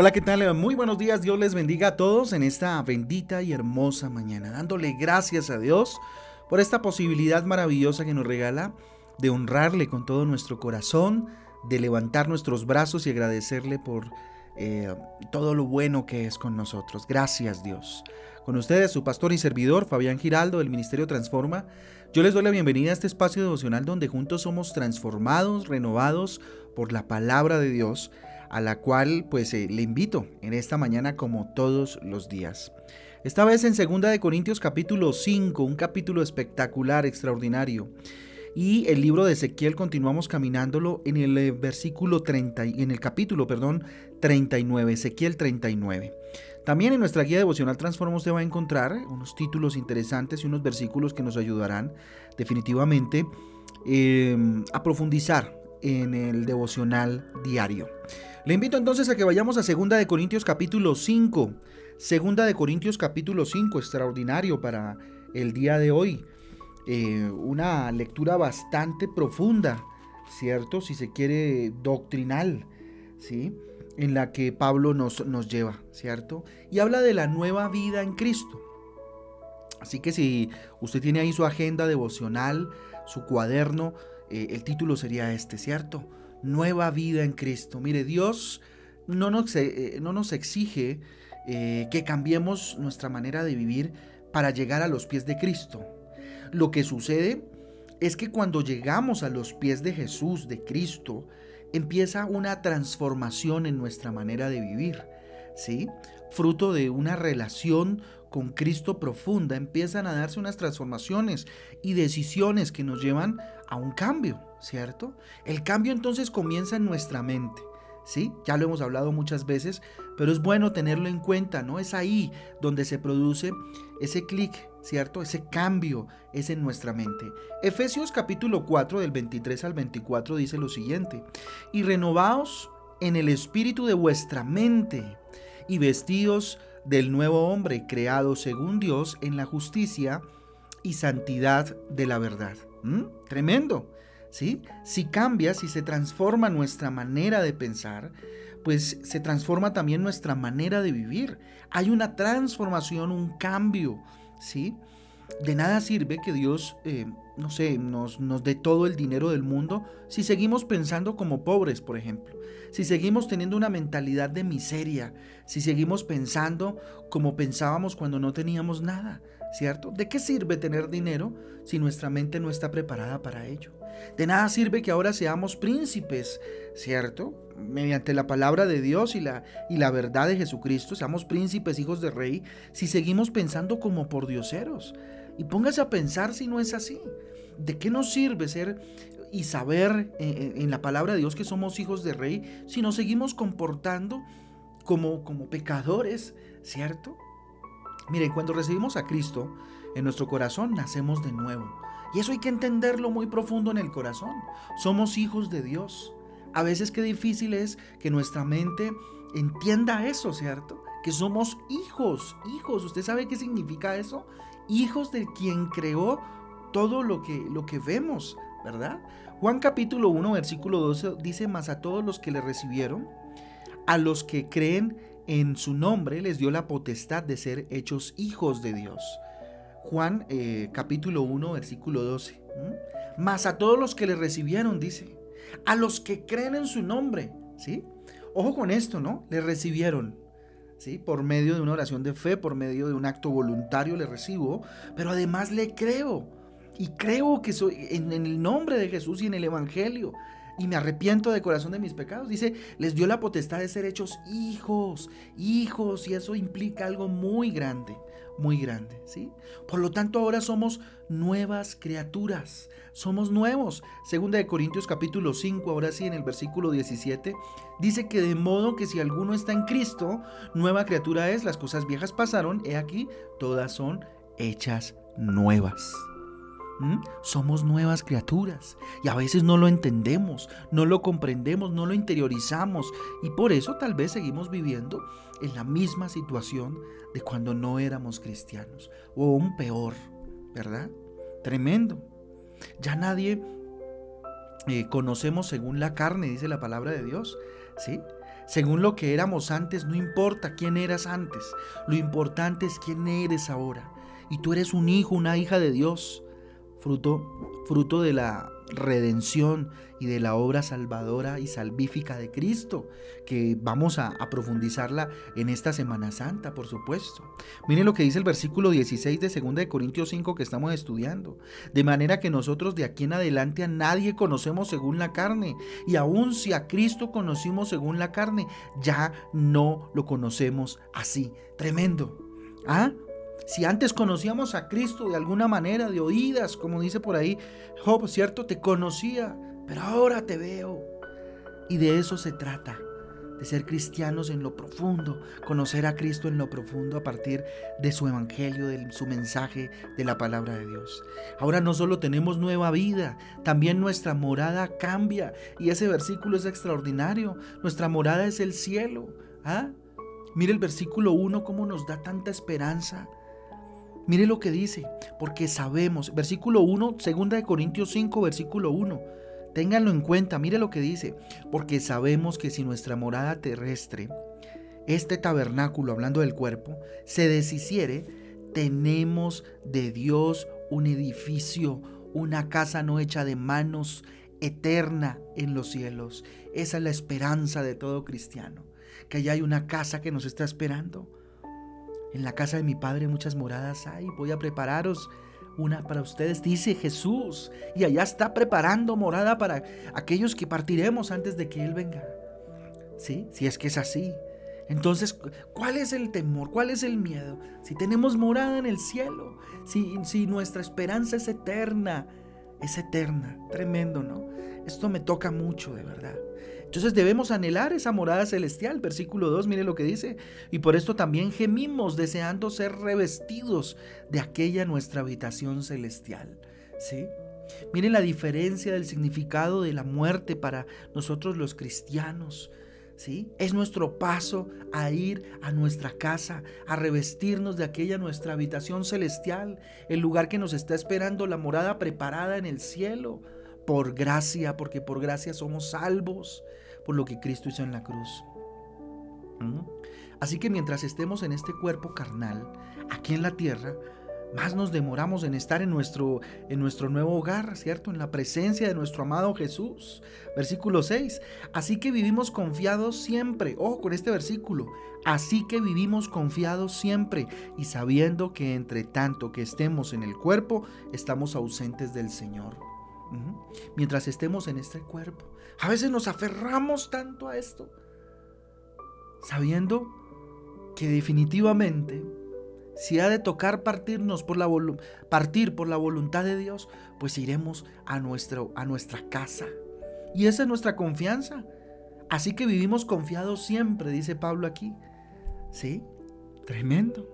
Hola, ¿qué tal? Muy buenos días. Dios les bendiga a todos en esta bendita y hermosa mañana, dándole gracias a Dios por esta posibilidad maravillosa que nos regala de honrarle con todo nuestro corazón, de levantar nuestros brazos y agradecerle por eh, todo lo bueno que es con nosotros. Gracias Dios. Con ustedes, su pastor y servidor, Fabián Giraldo, del Ministerio Transforma. Yo les doy la bienvenida a este espacio devocional donde juntos somos transformados, renovados por la palabra de Dios a la cual pues eh, le invito en esta mañana como todos los días. Esta vez en 2 de Corintios capítulo 5, un capítulo espectacular, extraordinario. Y el libro de Ezequiel continuamos caminándolo en el eh, versículo 30 en el capítulo, perdón, 39, Ezequiel 39. También en nuestra guía devocional Transforma usted va a encontrar unos títulos interesantes y unos versículos que nos ayudarán definitivamente em, a profundizar en el devocional diario. Le invito entonces a que vayamos a 2 de Corintios capítulo 5. Segunda de Corintios capítulo 5, extraordinario para el día de hoy. Eh, una lectura bastante profunda, ¿cierto? Si se quiere, doctrinal, ¿sí? En la que Pablo nos, nos lleva, ¿cierto? Y habla de la nueva vida en Cristo. Así que si usted tiene ahí su agenda devocional, su cuaderno, eh, el título sería este, ¿cierto? Nueva vida en Cristo. Mire, Dios no nos, eh, no nos exige eh, que cambiemos nuestra manera de vivir para llegar a los pies de Cristo. Lo que sucede es que cuando llegamos a los pies de Jesús, de Cristo, empieza una transformación en nuestra manera de vivir, ¿sí? Fruto de una relación con Cristo profunda, empiezan a darse unas transformaciones y decisiones que nos llevan a un cambio, ¿cierto? El cambio entonces comienza en nuestra mente. ¿Sí? Ya lo hemos hablado muchas veces, pero es bueno tenerlo en cuenta, ¿no? Es ahí donde se produce ese clic, ¿cierto? Ese cambio es en nuestra mente. Efesios capítulo 4 del 23 al 24 dice lo siguiente, y renovaos en el espíritu de vuestra mente y vestidos del nuevo hombre creado según Dios en la justicia y santidad de la verdad. ¿Mm? Tremendo. ¿Sí? Si cambia, si se transforma nuestra manera de pensar, pues se transforma también nuestra manera de vivir. Hay una transformación, un cambio, ¿sí? De nada sirve que Dios, eh, no sé, nos, nos dé todo el dinero del mundo si seguimos pensando como pobres, por ejemplo. Si seguimos teniendo una mentalidad de miseria, si seguimos pensando como pensábamos cuando no teníamos nada, ¿cierto? ¿De qué sirve tener dinero si nuestra mente no está preparada para ello? De nada sirve que ahora seamos príncipes, ¿cierto? Mediante la palabra de Dios y la, y la verdad de Jesucristo, seamos príncipes, hijos de rey, si seguimos pensando como por dioseros. Y póngase a pensar si no es así. ¿De qué nos sirve ser y saber en, la palabra de Dios que somos hijos de rey si nos seguimos comportando como, como pecadores, ¿cierto? Miren, cuando recibimos a Cristo en nuestro corazón, nacemos de nuevo. Y eso hay que entenderlo muy profundo en el corazón. Somos hijos de Dios. A veces qué difícil es que nuestra mente entienda eso, ¿cierto? Que somos hijos, hijos. ¿Usted sabe qué significa eso? Hijos de quien creó todo lo que, lo que vemos, ¿verdad? Juan capítulo 1, versículo 12 dice, más a todos los que le recibieron, a los que creen en su nombre les dio la potestad de ser hechos hijos de Dios. Juan eh, capítulo 1 versículo 12. Más a todos los que le recibieron, dice, a los que creen en su nombre, ¿sí? Ojo con esto, ¿no? Le recibieron, ¿sí? Por medio de una oración de fe, por medio de un acto voluntario le recibo, pero además le creo. Y creo que soy en el nombre de Jesús y en el Evangelio y me arrepiento de corazón de mis pecados. Dice, les dio la potestad de ser hechos hijos, hijos, y eso implica algo muy grande, muy grande, ¿sí? Por lo tanto, ahora somos nuevas criaturas, somos nuevos. Segunda de Corintios capítulo 5, ahora sí en el versículo 17, dice que de modo que si alguno está en Cristo, nueva criatura es, las cosas viejas pasaron, he aquí, todas son hechas nuevas. ¿Mm? Somos nuevas criaturas y a veces no lo entendemos, no lo comprendemos, no lo interiorizamos y por eso tal vez seguimos viviendo en la misma situación de cuando no éramos cristianos o aún peor, ¿verdad? Tremendo. Ya nadie eh, conocemos según la carne, dice la palabra de Dios, ¿sí? según lo que éramos antes, no importa quién eras antes, lo importante es quién eres ahora. Y tú eres un hijo, una hija de Dios, fruto, fruto de la redención y de la obra salvadora y salvífica de Cristo, que vamos a, profundizarla en esta Semana Santa, por supuesto. Miren lo que dice el versículo 16 de 2 de Corintios 5 que estamos estudiando. De manera que nosotros de aquí en adelante a nadie conocemos según la carne, y aun si a Cristo conocimos según la carne, ya no lo conocemos así. Tremendo. ¿Ah? Si antes conocíamos a Cristo de alguna manera, de oídas, como dice por ahí Job, ¿cierto? Te conocía, pero ahora te veo. Y de eso se trata, de ser cristianos en lo profundo, conocer a Cristo en lo profundo a partir de su evangelio, de su mensaje, de la palabra de Dios. Ahora no solo tenemos nueva vida, también nuestra morada cambia. Y ese versículo es extraordinario. Nuestra morada es el cielo. ¿Ah? Mire el versículo 1, cómo nos da tanta esperanza. Mire lo que dice, porque sabemos, versículo 1, segunda de Corintios 5, versículo 1. Ténganlo en cuenta, mire lo que dice, porque sabemos que si nuestra morada terrestre, este tabernáculo, hablando del cuerpo, se deshiciere, tenemos de Dios un edificio, una casa no hecha de manos, eterna en los cielos. Esa es la esperanza de todo cristiano, que allá hay una casa que nos está esperando. En la casa de mi Padre muchas moradas hay. Voy a prepararos una para ustedes, dice Jesús. Y allá está preparando morada para aquellos que partiremos antes de que Él venga. ¿Sí? Si es que es así. Entonces, ¿cuál es el temor? ¿Cuál es el miedo? Si tenemos morada en el cielo, si, si nuestra esperanza es eterna, es eterna. Tremendo, ¿no? Esto me toca mucho, de verdad. Entonces debemos anhelar esa morada celestial. Versículo 2, mire lo que dice. Y por esto también gemimos deseando ser revestidos de aquella nuestra habitación celestial. ¿Sí? Miren la diferencia del significado de la muerte para nosotros los cristianos. Es nuestro paso a ir a nuestra casa, a revestirnos de aquella nuestra habitación celestial, el lugar que nos está esperando, la morada preparada en el cielo por gracia, porque por gracia somos salvos por lo que Cristo hizo en la cruz. ¿Mm? Así que mientras estemos en este cuerpo carnal, aquí en la tierra, más nos demoramos en estar en nuestro, en nuestro nuevo hogar, ¿cierto? En la presencia de nuestro amado Jesús. Versículo 6. Así que vivimos confiados siempre. Ojo con este versículo. Así que vivimos confiados siempre y sabiendo que entre tanto que estemos en el cuerpo, estamos ausentes del Señor mientras estemos en este cuerpo. A veces nos aferramos tanto a esto, sabiendo que definitivamente, si ha de tocar partirnos por la partir por la voluntad de Dios, pues iremos a, nuestro, a nuestra casa. Y esa es nuestra confianza. Así que vivimos confiados siempre, dice Pablo aquí. ¿Sí? Tremendo.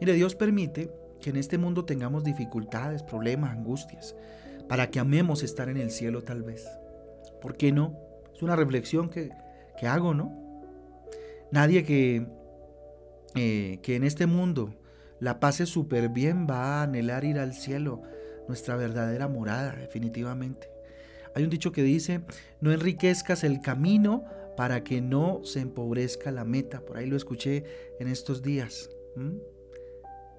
Mire, Dios permite que en este mundo tengamos dificultades, problemas, angustias para que amemos estar en el cielo tal vez. ¿Por qué no? Es una reflexión que, hago, ¿no? Nadie que, eh, que en este mundo la pase súper bien va a anhelar ir al cielo, nuestra verdadera morada, definitivamente. Hay un dicho que dice, no enriquezcas el camino para que no se empobrezca la meta. Por ahí lo escuché en estos días.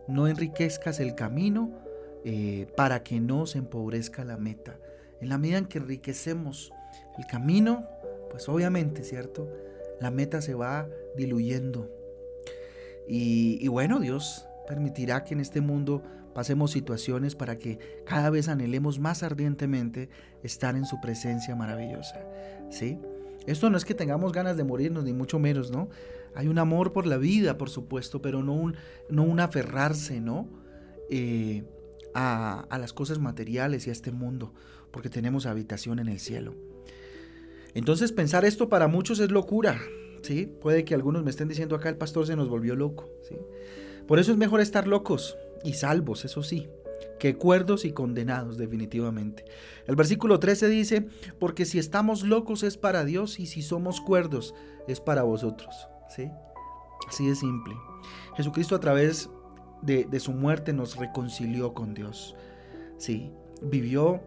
No enriquezcas el camino eh, para que no se empobrezca la meta. En la medida en que enriquecemos el camino, pues obviamente, ¿cierto? La meta se va diluyendo. Y, y bueno, Dios permitirá que en este mundo pasemos situaciones para que cada vez anhelemos más ardientemente estar en su presencia maravillosa. ¿Sí? Esto no es que tengamos ganas de morirnos, ni mucho menos, ¿no? Hay un amor por la vida, por supuesto, pero no un, no un aferrarse, ¿no? Eh, a, las cosas materiales y a este mundo, porque tenemos habitación en el cielo. Entonces pensar esto para muchos es locura, ¿sí? Puede que algunos me estén diciendo acá el pastor se nos volvió loco, ¿sí? Por eso es mejor estar locos y salvos, eso sí, que cuerdos y condenados definitivamente. El versículo 13 dice, porque si estamos locos es para Dios y si somos cuerdos es para vosotros, ¿sí? Así de simple. Jesucristo a través de, su muerte nos reconcilió con Dios. Sí, vivió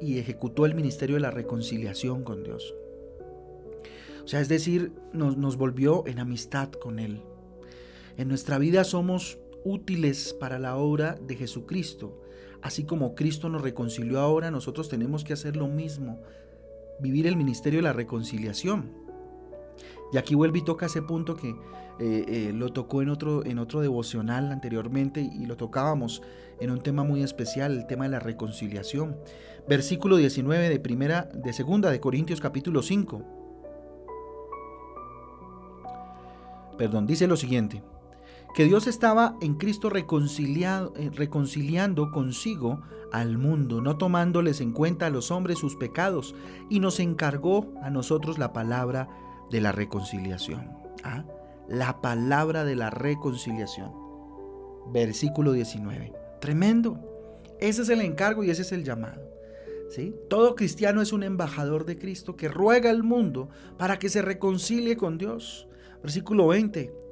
y ejecutó el ministerio de la reconciliación con Dios. O sea, es decir, nos, nos volvió en amistad con Él. En nuestra vida somos útiles para la obra de Jesucristo. Así como Cristo nos reconcilió ahora, nosotros tenemos que hacer lo mismo, vivir el ministerio de la reconciliación. Y aquí vuelve y toca ese punto que eh, eh, lo tocó en otro, en otro devocional anteriormente y lo tocábamos en un tema muy especial, el tema de la reconciliación. Versículo 19 de primera, de segunda de Corintios capítulo 5. Perdón, dice lo siguiente que Dios estaba en Cristo eh, reconciliando consigo al mundo, no tomándoles en cuenta a los hombres sus pecados, y nos encargó a nosotros la palabra de la reconciliación. ¿Ah? La palabra de la reconciliación. Versículo 19. Tremendo. Ese es el encargo y ese es el llamado. ¿Sí? Todo cristiano es un embajador de Cristo que ruega al mundo para que se reconcilie con Dios. Versículo 20.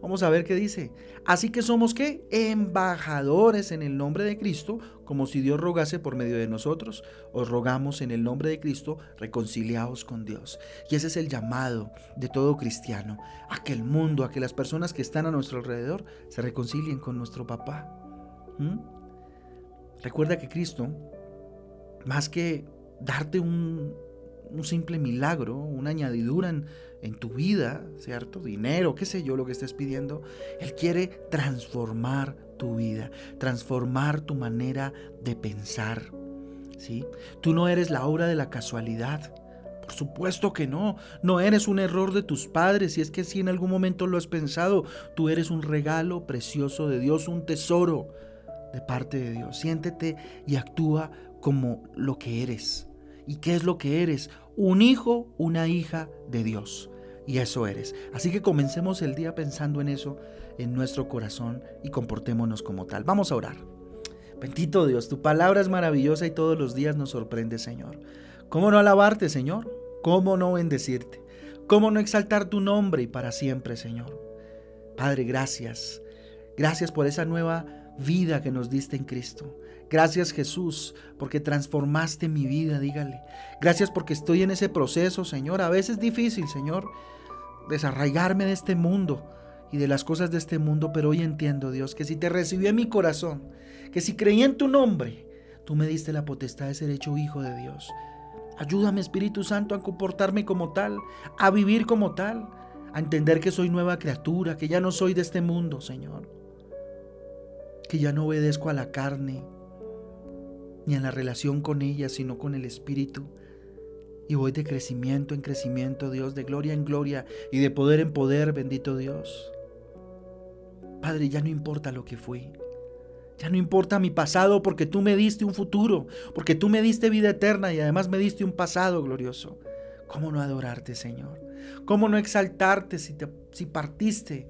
Vamos a ver qué dice. Así que somos qué? Embajadores en el nombre de Cristo, como si Dios rogase por medio de nosotros. Os rogamos en el nombre de Cristo, reconciliados con Dios. Y ese es el llamado de todo cristiano, a que el mundo, a que las personas que están a nuestro alrededor se reconcilien con nuestro papá. ¿Mm? Recuerda que Cristo, más que darte un, un simple milagro, una añadidura en, en, tu vida, ¿cierto? Dinero, qué sé yo, lo que estés pidiendo. Él quiere transformar tu vida, transformar tu manera de pensar, ¿sí? Tú no eres la obra de la casualidad. Por supuesto que no, no eres un error de tus padres, si es que si en algún momento lo has pensado, tú eres un regalo precioso de Dios, un tesoro de parte de Dios. Siéntete y actúa como lo que eres. ¿Y qué es lo que eres? Un hijo, una hija de Dios. Y eso eres. Así que comencemos el día pensando en eso en nuestro corazón y comportémonos como tal. Vamos a orar. Bendito Dios, tu palabra es maravillosa y todos los días nos sorprende, Señor. ¿Cómo no alabarte, Señor? ¿Cómo no bendecirte? ¿Cómo no exaltar tu nombre y para siempre, Señor? Padre, gracias. Gracias por esa nueva vida que nos diste en Cristo. Gracias Jesús porque transformaste mi vida, dígale. Gracias porque estoy en ese proceso, Señor. A veces difícil, Señor, desarraigarme de este mundo y de las cosas de este mundo, pero hoy entiendo, Dios, que si te recibí en mi corazón, que si creí en tu nombre, tú me diste la potestad de ser hecho hijo de Dios. Ayúdame, Espíritu Santo, a comportarme como tal, a vivir como tal, a entender que soy nueva criatura, que ya no soy de este mundo, Señor, que ya no obedezco a la carne, ni en la relación con ella, sino con el Espíritu. Y voy de crecimiento en crecimiento, Dios, de gloria en gloria y de poder en poder, bendito Dios. Padre, ya no importa lo que fui. Ya no importa mi pasado porque tú me diste un futuro, porque tú me diste vida eterna y además me diste un pasado glorioso. ¿Cómo no adorarte, Señor? ¿Cómo no exaltarte si, te, si partiste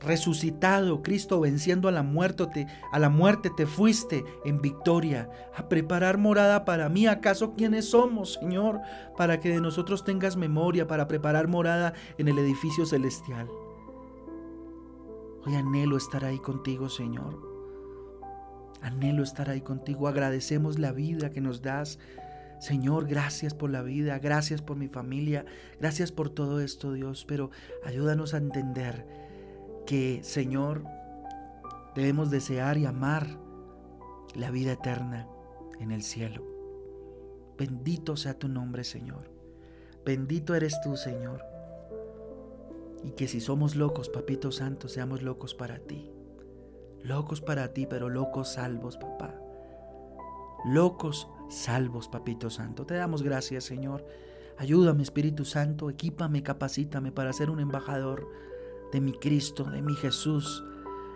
resucitado, Cristo venciendo a la muerte, te, a la muerte te fuiste en victoria a preparar morada para mí. ¿Acaso quiénes somos, Señor, para que de nosotros tengas memoria para preparar morada en el edificio celestial? Hoy anhelo estar ahí contigo, Señor. Anhelo estar ahí contigo. Agradecemos la vida que nos das. Señor, gracias por la vida, gracias por mi familia, gracias por todo esto, Dios, pero ayúdanos a entender que, Señor, debemos desear y amar la vida eterna en el cielo. Bendito sea tu nombre, Señor. Bendito eres tú, Señor. Y que si somos locos, Papito Santo, seamos locos para ti. Locos para ti, pero locos salvos, papá. Locos salvos, Papito Santo. Te damos gracias, Señor. Ayúdame, Espíritu Santo, equípame, capacítame para ser un embajador de mi Cristo, de mi Jesús,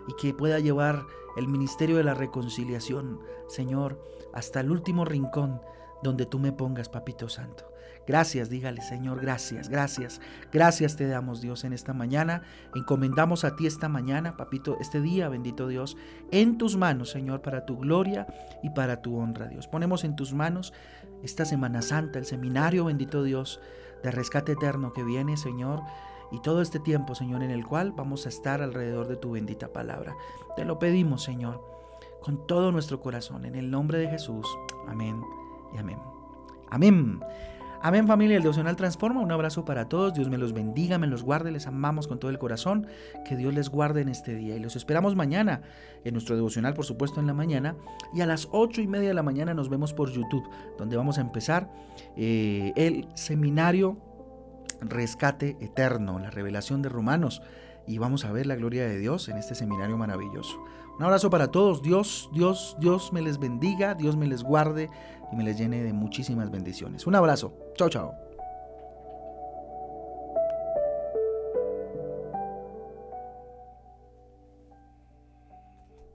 y que pueda llevar el ministerio de la reconciliación, Señor, hasta el último rincón donde tú me pongas, Papito Santo. Gracias, dígale, Señor, gracias, gracias, gracias te damos, Dios, en esta mañana. Encomendamos a ti esta mañana, Papito, este día, bendito Dios, en tus manos, Señor, para tu gloria y para tu honra, Dios. Ponemos en tus manos esta Semana Santa, el seminario, bendito Dios, de rescate eterno que viene, Señor y todo este tiempo, Señor, en el cual vamos a estar alrededor de tu bendita palabra. Te lo pedimos, Señor, con todo nuestro corazón, en el nombre de Jesús. Amén y amén. Amén. Amén familia, el devocional transforma. Un abrazo para todos. Dios me los bendiga, me los guarde, les amamos con todo el corazón. Que Dios les guarde en este día. Y los esperamos mañana en nuestro devocional, por supuesto, en la mañana. Y a las ocho y media de la mañana nos vemos por YouTube, donde vamos a empezar eh, el seminario Rescate Eterno, la revelación de Romanos. Y vamos a ver la gloria de Dios en este seminario maravilloso. Un abrazo para todos. Dios, Dios, Dios me les bendiga, Dios me les guarde y me les llene de muchísimas bendiciones. Un abrazo. Chao, chao.